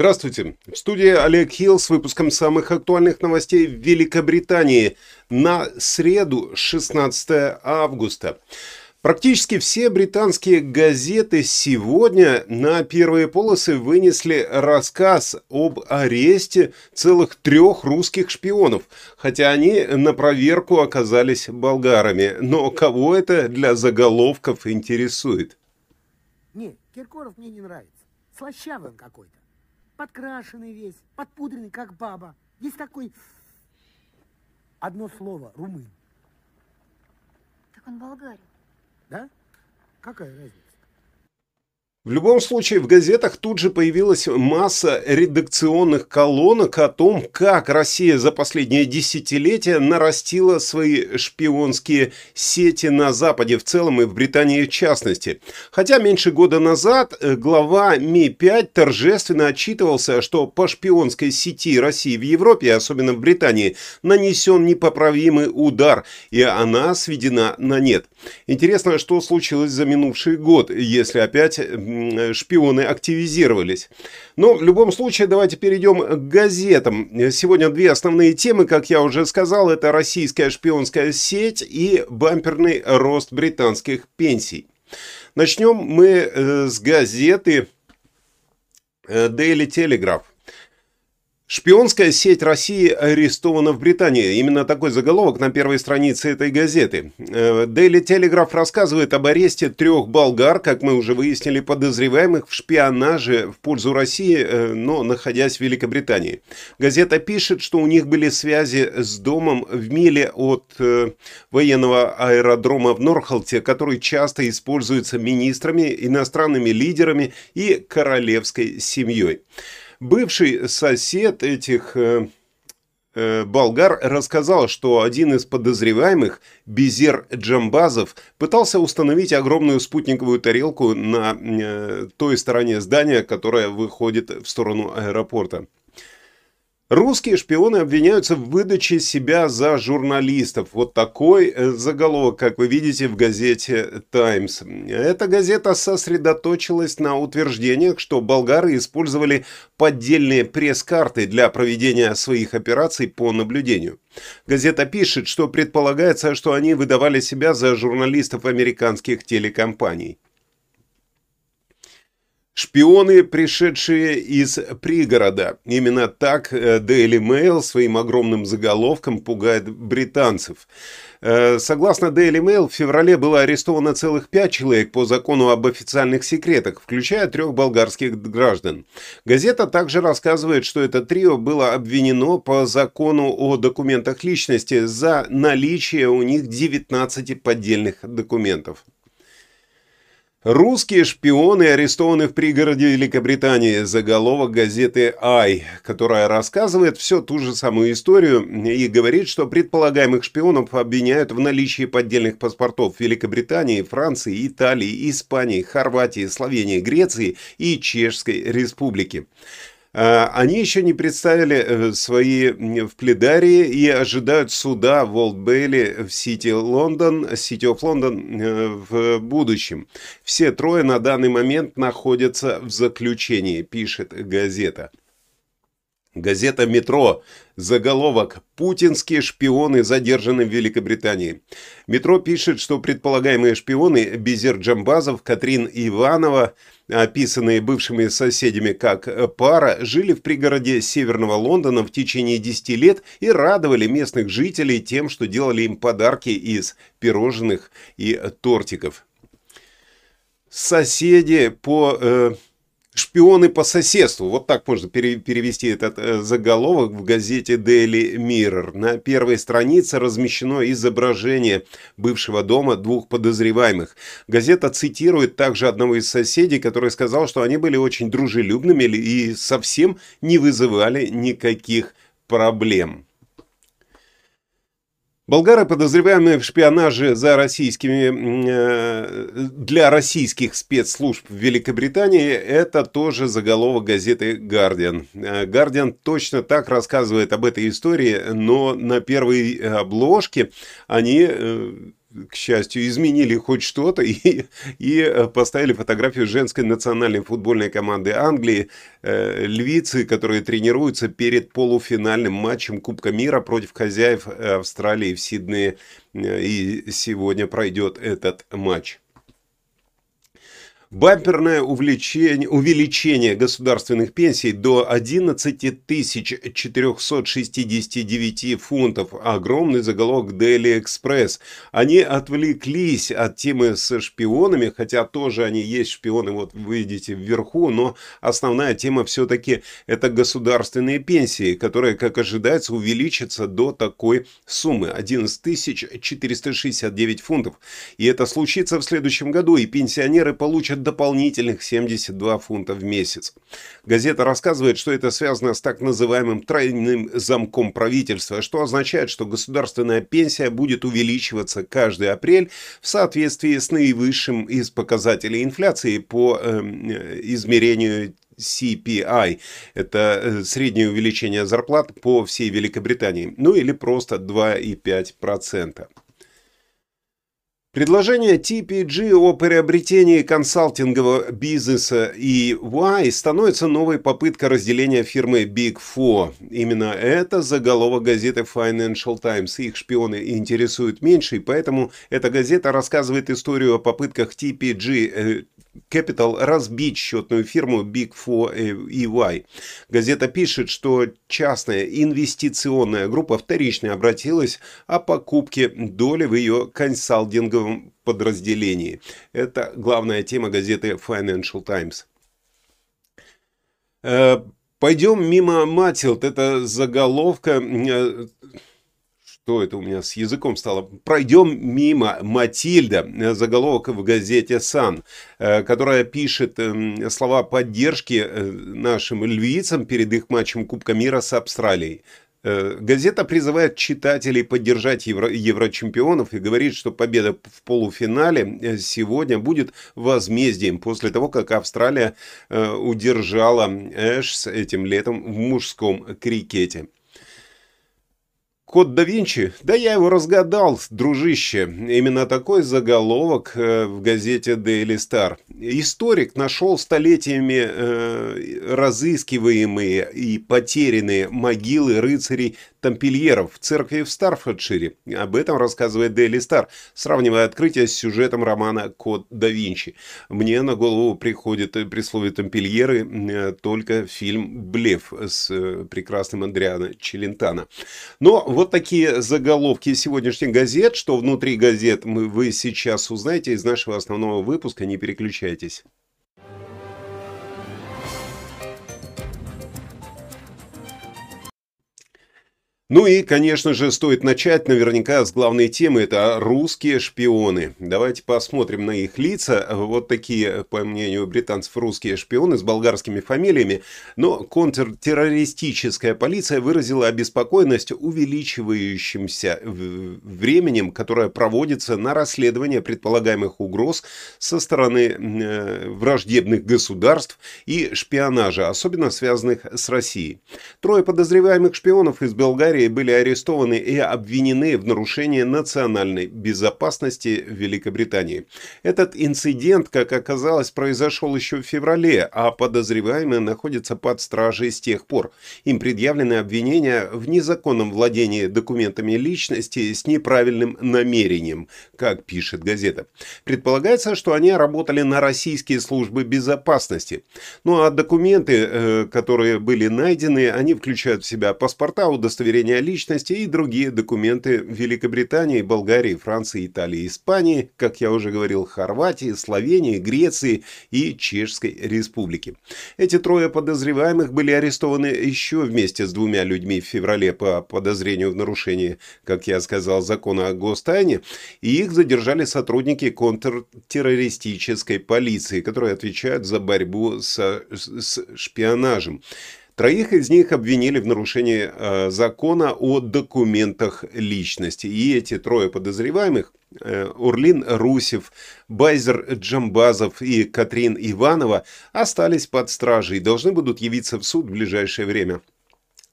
Здравствуйте. В студии Олег Хилл с выпуском самых актуальных новостей в Великобритании на среду 16 августа. Практически все британские газеты сегодня на первые полосы вынесли рассказ об аресте целых трех русских шпионов, хотя они на проверку оказались болгарами. Но кого это для заголовков интересует? Нет, Киркоров мне не нравится. Слащавый он какой-то подкрашенный весь, подпудренный, как баба. Есть такой, одно слово, румын. Так он болгарин. Да? Какая разница? В любом случае, в газетах тут же появилась масса редакционных колонок о том, как Россия за последние десятилетия нарастила свои шпионские сети на Западе в целом и в Британии в частности. Хотя меньше года назад э, глава Ми-5 торжественно отчитывался, что по шпионской сети России в Европе, особенно в Британии, нанесен непоправимый удар, и она сведена на нет. Интересно, что случилось за минувший год, если опять шпионы активизировались. Но в любом случае давайте перейдем к газетам. Сегодня две основные темы, как я уже сказал, это российская шпионская сеть и бамперный рост британских пенсий. Начнем мы э, с газеты э, Daily Telegraph. Шпионская сеть России арестована в Британии. Именно такой заголовок на первой странице этой газеты. Э, Daily Telegraph рассказывает об аресте трех болгар, как мы уже выяснили, подозреваемых в шпионаже в пользу России, э, но находясь в Великобритании. Газета пишет, что у них были связи с домом в миле от э, военного аэродрома в Норхолте, который часто используется министрами, иностранными лидерами и королевской семьей. Бывший сосед этих э, э, болгар рассказал, что один из подозреваемых, Безер Джамбазов, пытался установить огромную спутниковую тарелку на э, той стороне здания, которая выходит в сторону аэропорта. Русские шпионы обвиняются в выдаче себя за журналистов. Вот такой э, заголовок, как вы видите в газете «Таймс». Эта газета сосредоточилась на утверждениях, что болгары использовали поддельные пресс-карты для проведения своих операций по наблюдению. Газета пишет, что предполагается, что они выдавали себя за журналистов американских телекомпаний. Шпионы, пришедшие из пригорода. Именно так э, Daily Mail своим огромным заголовком пугает британцев. Э, согласно Daily Mail, в феврале было арестовано целых пять человек по закону об официальных секретах, включая трех болгарских граждан. Газета также рассказывает, что это трио было обвинено по закону о документах личности за наличие у них 19 поддельных документов. Русские шпионы арестованы в пригороде Великобритании. Заголовок газеты «Ай», которая рассказывает все ту же самую историю и говорит, что предполагаемых шпионов обвиняют в наличии поддельных паспортов Великобритании, Франции, Италии, Испании, Хорватии, Словении, Греции и Чешской Республики. А, они еще не представили э, свои в пледарии и ожидают суда в Олд-Бейли в Сити Лондон, Сити оф Лондон э, в будущем. Все трое на данный момент находятся в заключении, пишет газета. Газета «Метро». Заголовок «Путинские шпионы задержаны в Великобритании». «Метро» пишет, что предполагаемые шпионы Безер Джамбазов, Катрин Иванова, описанные бывшими соседями как пара, жили в пригороде Северного Лондона в течение 10 лет и радовали местных жителей тем, что делали им подарки из пирожных и тортиков. Соседи по... Э, шпионы по соседству. Вот так можно перевести этот э, заголовок в газете Daily Mirror. На первой странице размещено изображение бывшего дома двух подозреваемых. Газета цитирует также одного из соседей, который сказал, что они были очень дружелюбными и совсем не вызывали никаких проблем. Болгары, подозреваемые в шпионаже за российскими, э, для российских спецслужб в Великобритании, это тоже заголовок газеты «Гардиан». «Гардиан» точно так рассказывает об этой истории, но на первой обложке они э, к счастью, изменили хоть что-то и, и поставили фотографию женской национальной футбольной команды Англии, э, львицы, которые тренируются перед полуфинальным матчем Кубка мира против хозяев Австралии в Сиднее. И сегодня пройдет этот матч. Бамперное увеличение, увеличение государственных пенсий до 11 469 фунтов. Огромный заголовок Daily Express. Они отвлеклись от темы со шпионами, хотя тоже они есть шпионы, вот вы видите вверху, но основная тема все-таки это государственные пенсии, которые, как ожидается, увеличатся до такой суммы. 11 469 фунтов. И это случится в следующем году, и пенсионеры получат дополнительных 72 фунта в месяц. Газета рассказывает, что это связано с так называемым тройным замком правительства, что означает, что государственная пенсия будет увеличиваться каждый апрель в соответствии с наивысшим из показателей инфляции по э, измерению CPI. Это э, среднее увеличение зарплат по всей Великобритании. Ну или просто 2,5%. Предложение TPG о приобретении консалтингового бизнеса EY становится новой попыткой разделения фирмы Big Four. Именно это заголовок газеты Financial Times. Их шпионы интересуют меньше, и поэтому эта газета рассказывает историю о попытках TPG Capital разбить счетную фирму Big Four EY. Газета пишет, что частная инвестиционная группа вторично обратилась о покупке доли в ее консалтинговом подразделении. Это главная тема газеты Financial Times. Э, пойдем мимо Матилд. Это заголовка э, что это у меня с языком стало? Пройдем мимо Матильда, э, заголовок в газете «Сан», э, которая пишет эм, слова поддержки э, нашим львицам перед их матчем Кубка мира с Австралией. Газета призывает читателей поддержать евро, еврочемпионов и говорит, что победа в полуфинале сегодня будет возмездием после того, как Австралия удержала Эш этим летом в мужском крикете. Код да Винчи? Да я его разгадал, дружище. Именно такой заголовок э, в газете Daily Star. Историк нашел столетиями э, разыскиваемые и потерянные могилы рыцарей тампельеров в церкви в Старфордшире. Об этом рассказывает Daily Star, сравнивая открытие с сюжетом романа «Код да Винчи». Мне на голову приходит при слове тампельеры э, только фильм «Блеф» с э, прекрасным Андриано Челентано. Но вот такие заголовки сегодняшних газет, что внутри газет мы, вы сейчас узнаете из нашего основного выпуска, не переключайтесь. Ну и, конечно же, стоит начать наверняка с главной темы, это русские шпионы. Давайте посмотрим на их лица. Вот такие, по мнению британцев, русские шпионы с болгарскими фамилиями. Но контртеррористическая полиция выразила обеспокоенность увеличивающимся временем, которое проводится на расследование предполагаемых угроз со стороны э, враждебных государств и шпионажа, особенно связанных с Россией. Трое подозреваемых шпионов из Болгарии Болгарии были арестованы и обвинены в нарушении национальной безопасности Великобритании. Этот инцидент, как оказалось, произошел еще в феврале, а подозреваемые находятся под стражей с тех пор. Им предъявлены обвинения в незаконном владении документами личности с неправильным намерением, как пишет газета. Предполагается, что они работали на российские службы безопасности. Ну а документы, э, которые были найдены, они включают в себя паспорта, удостоверения удостоверения личности и другие документы Великобритании, Болгарии, Франции, Италии, Испании, как я уже говорил, Хорватии, Словении, Греции и Чешской Республики. Эти трое подозреваемых были арестованы еще вместе с двумя людьми в феврале по подозрению в нарушении, как я сказал, закона о гостайне, и их задержали сотрудники контртеррористической полиции, которые отвечают за борьбу со, с шпионажем. Троих из них обвинили в нарушении э, закона о документах личности. И эти трое подозреваемых, э, Урлин Русев, Байзер Джамбазов и Катрин Иванова, остались под стражей и должны будут явиться в суд в ближайшее время.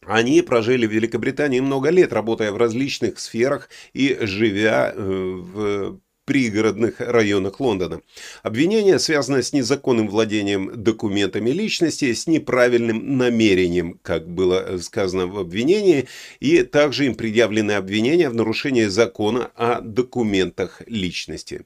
Они прожили в Великобритании много лет, работая в различных сферах и живя э, в пригородных районах Лондона. Обвинение связано с незаконным владением документами личности, с неправильным намерением, как было сказано в обвинении, и также им предъявлены обвинения в нарушении закона о документах личности.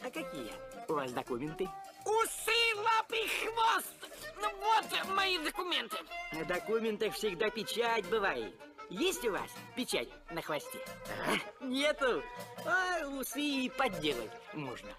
А какие у вас документы? Усы, лапы, хвост! Ну вот мои документы. На документах всегда печать бывает. Есть у вас печать на хвосте? А? Нету. А усы подделать можно.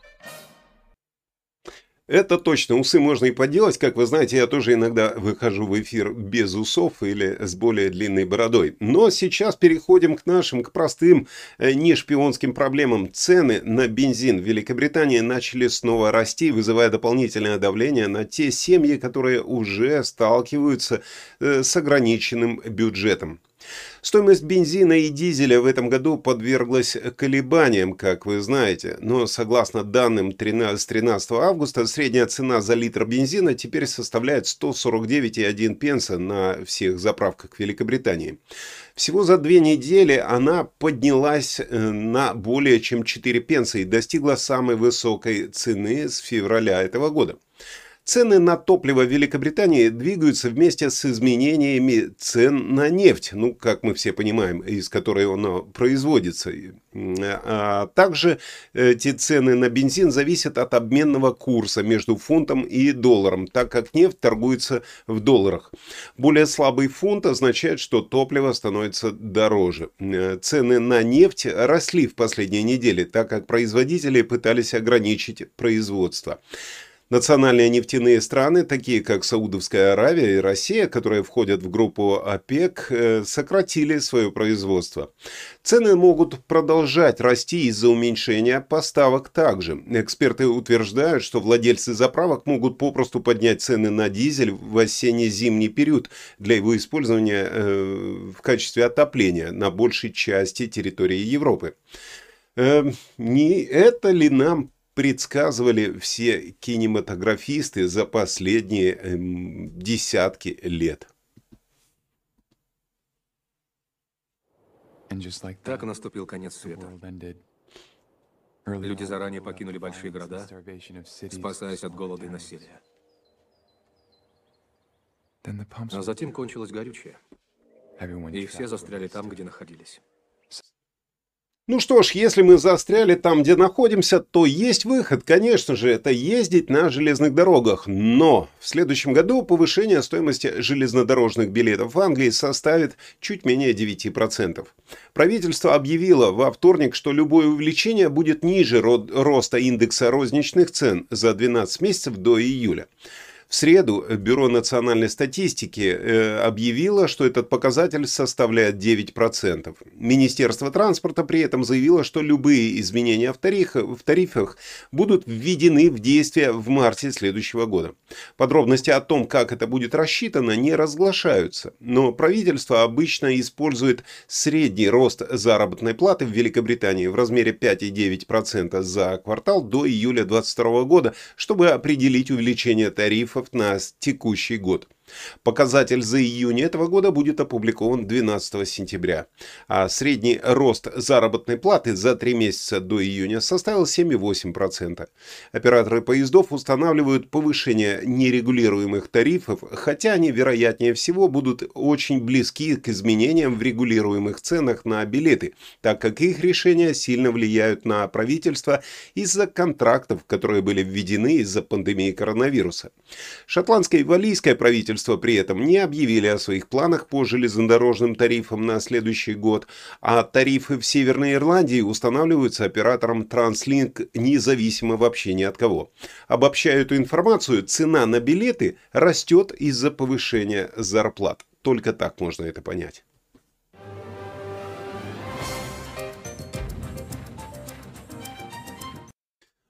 Это точно, усы можно и поделать. Как вы знаете, я тоже иногда выхожу в эфир без усов или с более длинной бородой. Но сейчас переходим к нашим, к простым, э, не шпионским проблемам. Цены на бензин в Великобритании начали снова расти, вызывая дополнительное давление на те семьи, которые уже сталкиваются э, с ограниченным бюджетом. Стоимость бензина и дизеля в этом году подверглась колебаниям, как вы знаете, но согласно данным 13, с 13 августа средняя цена за литр бензина теперь составляет 149,1 пенса на всех заправках Великобритании. Всего за две недели она поднялась э, на более чем 4 пенса и достигла самой высокой цены с февраля этого года. Цены на топливо в Великобритании двигаются вместе с изменениями цен на нефть, ну, как мы все понимаем, из которой оно производится. А также эти цены на бензин зависят от обменного курса между фунтом и долларом, так как нефть торгуется в долларах. Более слабый фунт означает, что топливо становится дороже. Цены на нефть росли в последние недели, так как производители пытались ограничить производство. Национальные нефтяные страны, такие как Саудовская Аравия и Россия, которые входят в группу ОПЕК, э, сократили свое производство. Цены могут продолжать расти из-за уменьшения поставок также. Эксперты утверждают, что владельцы заправок могут попросту поднять цены на дизель в осенне-зимний период для его использования э, в качестве отопления на большей части территории Европы. Э, не это ли нам предсказывали все кинематографисты за последние эм, десятки лет. Так наступил конец света. Люди заранее покинули большие города, спасаясь от голода и насилия. А затем кончилось горючее, и все застряли там, где находились. Ну что ж, если мы застряли там, где находимся, то есть выход, конечно же, это ездить на железных дорогах. Но в следующем году повышение стоимости железнодорожных билетов в Англии составит чуть менее 9%. Правительство объявило во вторник, что любое увеличение будет ниже роста индекса розничных цен за 12 месяцев до июля. В среду Бюро национальной статистики э, объявило, что этот показатель составляет 9%. Министерство транспорта при этом заявило, что любые изменения в, тарифах, в тарифах будут введены в действие в марте следующего года. Подробности о том, как это будет рассчитано, не разглашаются, но правительство обычно использует средний рост заработной платы в Великобритании в размере 5,9% за квартал до июля 2022 года, чтобы определить увеличение тарифов тарифов на текущий год. Показатель за июнь этого года будет опубликован 12 сентября, а средний рост заработной платы за три месяца до июня составил 7,8%. Операторы поездов устанавливают повышение нерегулируемых тарифов, хотя они, вероятнее всего, будут очень близки к изменениям в регулируемых ценах на билеты, так как их решения сильно влияют на правительство из-за контрактов, которые были введены из-за пандемии коронавируса. Шотландское и валийское правительство правительства при этом не объявили о своих планах по железнодорожным тарифам на следующий год, а тарифы в Северной Ирландии устанавливаются оператором TransLink независимо вообще ни от кого. Обобщая эту информацию, цена на билеты растет из-за повышения зарплат. Только так можно это понять.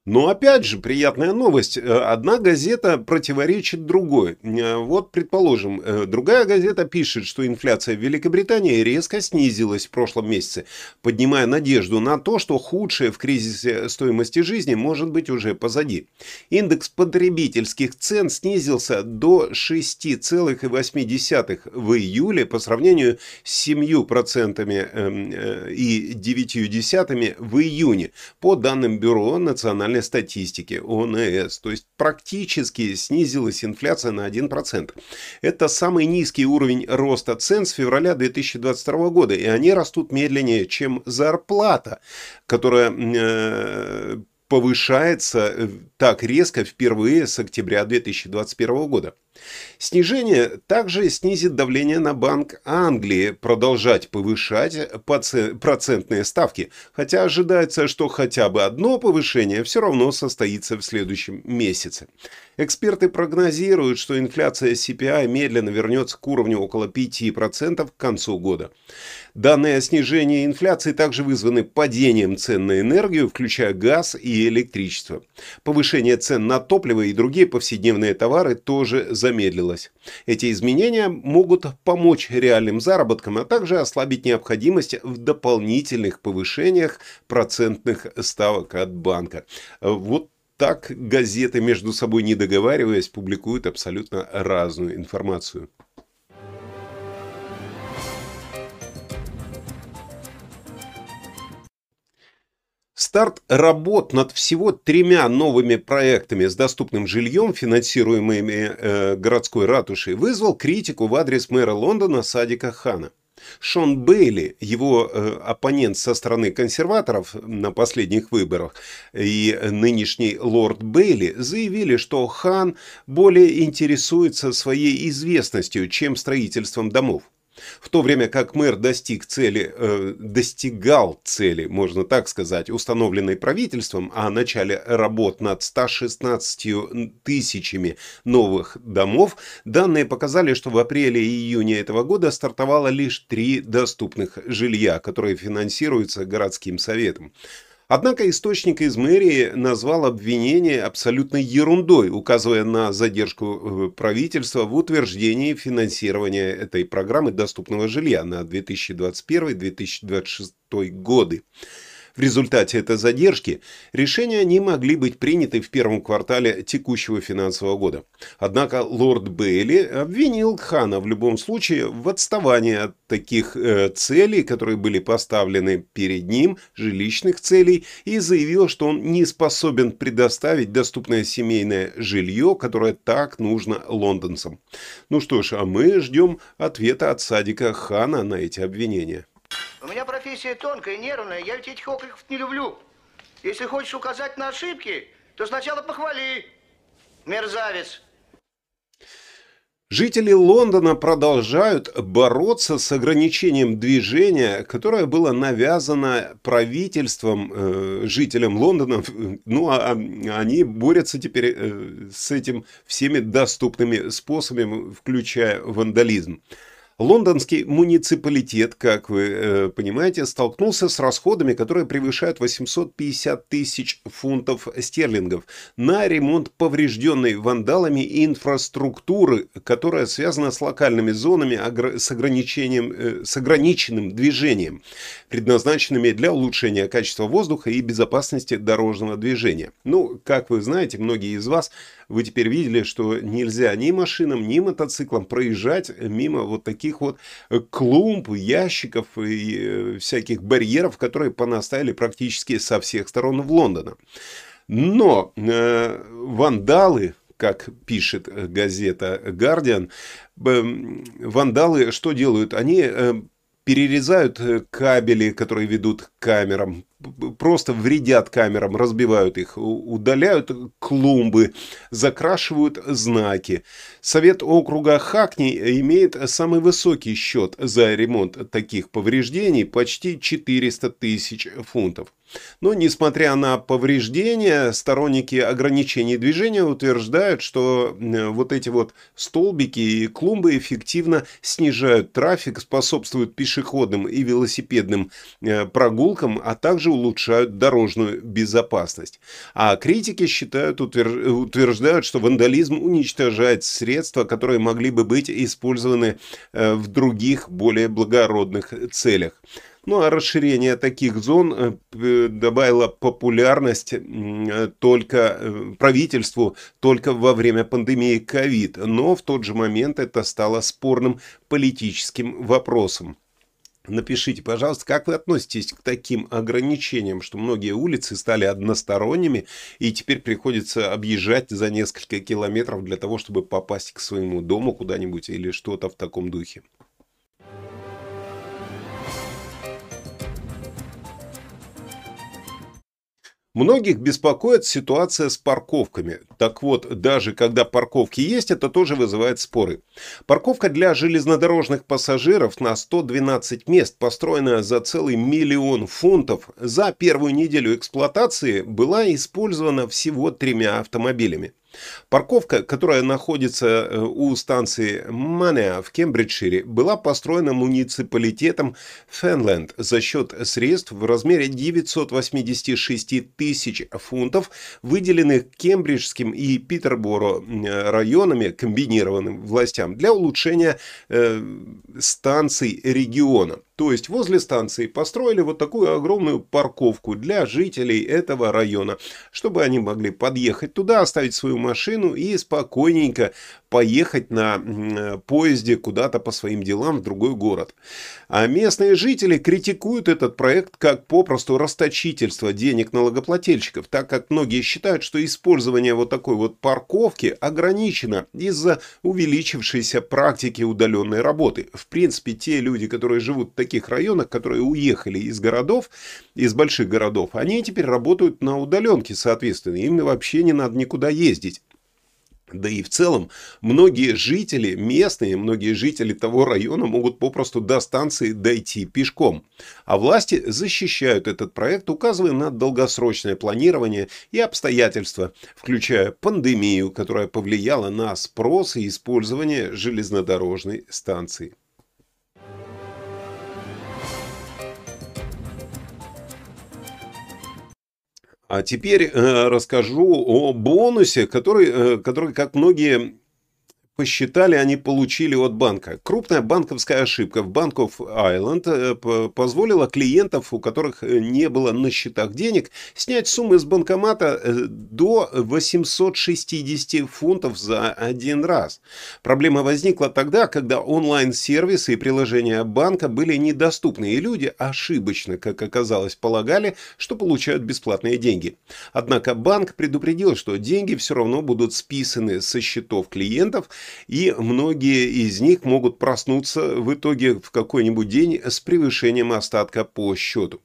Но опять же, приятная новость. Э, одна газета противоречит другой. Э, вот, предположим, э, другая газета пишет, что инфляция в Великобритании резко снизилась в прошлом месяце, поднимая надежду на то, что худшее в кризисе стоимости жизни может быть уже позади. Индекс потребительских цен снизился до 6,8 в июле по сравнению с 7% эм, и 9% в июне по данным Бюро национальной национальной статистики ОНС, то есть практически снизилась инфляция на 1%. Это самый низкий уровень роста цен с февраля 2022 года, и они растут медленнее, чем зарплата, которая э, повышается э, так резко впервые с октября 2021 года. Снижение также снизит давление на Банк Англии продолжать повышать процентные ставки, хотя ожидается, что хотя бы одно повышение все равно состоится в следующем месяце. Эксперты прогнозируют, что инфляция CPI медленно вернется к уровню около 5% к концу года. Данные о снижении инфляции также вызваны падением цен на энергию, включая газ и электричество. Повышение цен на топливо и другие повседневные товары тоже замедлилось. Эти изменения могут помочь реальным заработкам, а также ослабить необходимость в дополнительных повышениях процентных ставок от банка. Вот так газеты между собой не договариваясь публикуют абсолютно разную информацию. Старт работ над всего тремя новыми проектами с доступным жильем, финансируемыми э, городской ратушей, вызвал критику в адрес мэра Лондона Садика Хана. Шон Бейли, его э, оппонент со стороны консерваторов на последних выборах, и нынешний лорд Бейли заявили, что Хан более интересуется своей известностью, чем строительством домов. В то время как мэр достиг цели, э, достигал цели, можно так сказать, установленной правительством о начале работ над 116 тысячами новых домов, данные показали, что в апреле и июне этого года стартовало лишь три доступных жилья, которые финансируются городским советом. Однако источник из мэрии назвал обвинение абсолютной ерундой, указывая на задержку э, правительства в утверждении финансирования этой программы доступного жилья на 2021-2026 годы. В результате этой задержки решения не могли быть приняты в первом квартале текущего финансового года. Однако лорд Бейли обвинил Хана в любом случае в отставании от таких э, целей, которые были поставлены перед ним, жилищных целей, и заявил, что он не способен предоставить доступное семейное жилье, которое так нужно лондонцам. Ну что ж, а мы ждем ответа от садика Хана на эти обвинения. У меня профессия тонкая, нервная, я ведь этих окриков не люблю. Если хочешь указать на ошибки, то сначала похвали. Мерзавец. Жители Лондона продолжают бороться с ограничением движения, которое было навязано правительством э, жителям Лондона. Ну, а, а они борются теперь э, с этим всеми доступными способами, включая вандализм. Лондонский муниципалитет, как вы э, понимаете, столкнулся с расходами, которые превышают 850 тысяч фунтов стерлингов на ремонт поврежденной вандалами инфраструктуры, которая связана с локальными зонами с, ограничением, э, с ограниченным движением, предназначенными для улучшения качества воздуха и безопасности дорожного движения. Ну, как вы знаете, многие из вас вы теперь видели, что нельзя ни машинам, ни мотоциклам проезжать мимо вот таких вот э, клумб, ящиков и э, всяких барьеров, которые понаставили практически со всех сторон в Лондона. Но э, вандалы, как пишет газета Guardian, э, вандалы что делают? Они э, перерезают э, кабели, которые ведут к камерам, просто вредят камерам, разбивают их, удаляют клумбы, закрашивают знаки. Совет округа Хакни имеет самый высокий счет за ремонт таких повреждений, почти 400 тысяч фунтов. Но, несмотря на повреждения, сторонники ограничений движения утверждают, что вот эти вот столбики и клумбы эффективно снижают трафик, способствуют пешеходным и велосипедным э, прогулкам, а также улучшают дорожную безопасность. А критики считают, утверждают, что вандализм уничтожает средства, которые могли бы быть использованы э, в других, более благородных целях. Ну а расширение таких зон э, добавило популярность только э, правительству только во время пандемии ковид, но в тот же момент это стало спорным политическим вопросом. Напишите, пожалуйста, как вы относитесь к таким ограничениям, что многие улицы стали односторонними, и теперь приходится объезжать за несколько километров для того, чтобы попасть к своему дому куда-нибудь или что-то в таком духе. Многих беспокоит ситуация с парковками. Так вот, даже когда парковки есть, это тоже вызывает споры. Парковка для железнодорожных пассажиров на 112 мест, построенная за целый миллион фунтов, за первую неделю эксплуатации была использована всего тремя автомобилями. Парковка, которая находится э, у станции Манеа в Кембриджшире, была построена муниципалитетом Фенленд за счет средств в размере 986 тысяч фунтов, выделенных Кембриджским и Питерборо районами, комбинированным властям, для улучшения э, станций региона. То есть возле станции построили вот такую огромную парковку для жителей этого района, чтобы они могли подъехать туда, оставить свою машину и спокойненько поехать на э, поезде куда-то по своим делам в другой город. А местные жители критикуют этот проект как попросту расточительство денег налогоплательщиков, так как многие считают, что использование вот такой вот парковки ограничено из-за увеличившейся практики удаленной работы. В принципе, те люди, которые живут в таких районах, которые уехали из городов, из больших городов, они теперь работают на удаленке, соответственно, им вообще не надо никуда ездить. Да и в целом, многие жители, местные, многие жители того района могут попросту до станции дойти пешком. А власти защищают этот проект, указывая на долгосрочное планирование и обстоятельства, включая пандемию, которая повлияла на спрос и использование железнодорожной станции. А теперь э, расскажу о бонусе, который, э, который, как многие посчитали, они получили от банка. Крупная банковская ошибка в Bank of Ireland э, позволила клиентов, у которых э, не было на счетах денег, снять суммы с банкомата э, до 860 фунтов за один раз. Проблема возникла тогда, когда онлайн-сервисы и приложения банка были недоступны, и люди ошибочно, как оказалось, полагали, что получают бесплатные деньги. Однако банк предупредил, что деньги все равно будут списаны со счетов клиентов, и многие из них могут проснуться в итоге в какой-нибудь день с превышением остатка по счету.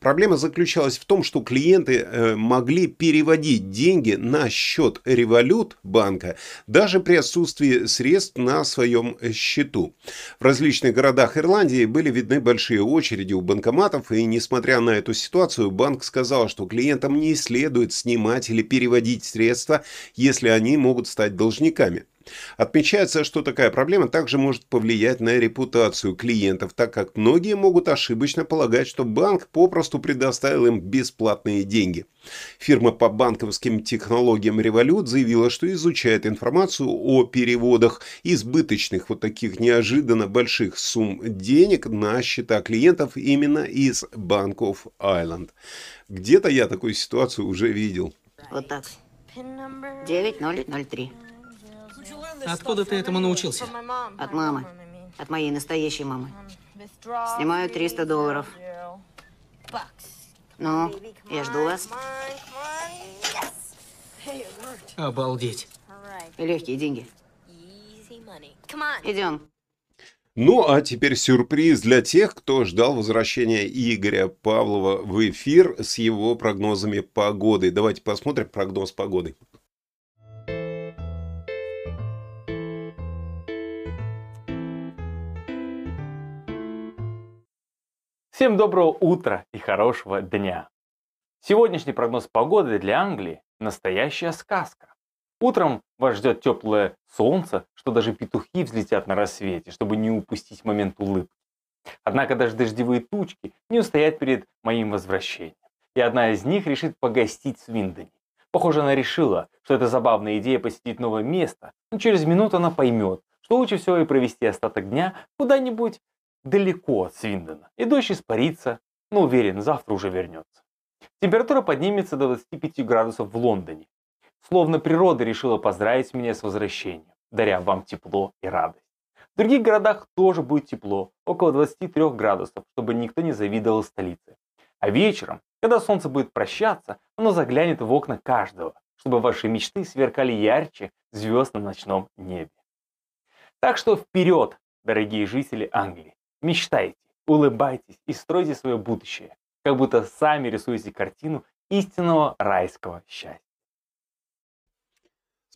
Проблема заключалась в том, что клиенты э, могли переводить деньги на счет Revolut банка даже при отсутствии средств на своем счету. В различных городах Ирландии были видны большие очереди у банкоматов, и несмотря на эту ситуацию, банк сказал, что клиентам не следует снимать или переводить средства, если они могут стать должниками. Отмечается, что такая проблема также может повлиять на репутацию клиентов, так как многие могут ошибочно полагать, что банк попросту предоставил им бесплатные деньги. Фирма по банковским технологиям Revolut заявила, что изучает информацию о переводах избыточных вот таких неожиданно больших сумм денег на счета клиентов именно из of Ireland. Где-то я такую ситуацию уже видел. Вот так. 9003. Откуда ты этому научился? От мамы. От моей настоящей мамы. Снимаю 300 долларов. Ну, я жду вас. Обалдеть. Легкие деньги. Идем. Ну, а теперь сюрприз для тех, кто ждал возвращения Игоря Павлова в эфир с его прогнозами погоды. Давайте посмотрим прогноз погоды. Всем доброго утра и хорошего дня. Сегодняшний прогноз погоды для Англии – настоящая сказка. Утром вас ждет теплое солнце, что даже петухи взлетят на рассвете, чтобы не упустить момент улыбки. Однако даже дождевые тучки не устоят перед моим возвращением. И одна из них решит погостить в Свиндоне. Похоже, она решила, что это забавная идея посетить новое место, но через минуту она поймет, что лучше всего и провести остаток дня куда-нибудь далеко от Свиндона. И дождь испарится, но уверен, завтра уже вернется. Температура поднимется до 25 градусов в Лондоне. Словно природа решила поздравить меня с возвращением, даря вам тепло и радость. В других городах тоже будет тепло, около 23 градусов, чтобы никто не завидовал столице. А вечером, когда солнце будет прощаться, оно заглянет в окна каждого, чтобы ваши мечты сверкали ярче звезд на ночном небе. Так что вперед, дорогие жители Англии! Мечтайте, улыбайтесь и стройте свое будущее, как будто сами рисуете картину истинного райского счастья.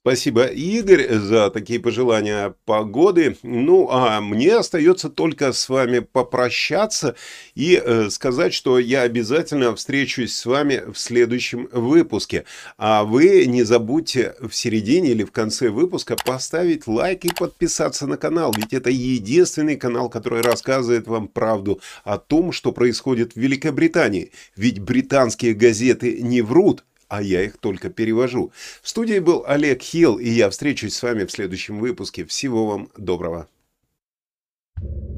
Спасибо, Игорь, за такие пожелания погоды. Ну, а мне остается только с вами попрощаться и э, сказать, что я обязательно встречусь с вами в следующем выпуске. А вы не забудьте в середине или в конце выпуска поставить лайк и подписаться на канал, ведь это единственный канал, который рассказывает вам правду о том, что происходит в Великобритании. Ведь британские газеты не врут, а я их только перевожу. В студии был Олег Хилл, и я встречусь с вами в следующем выпуске. Всего вам доброго. thank you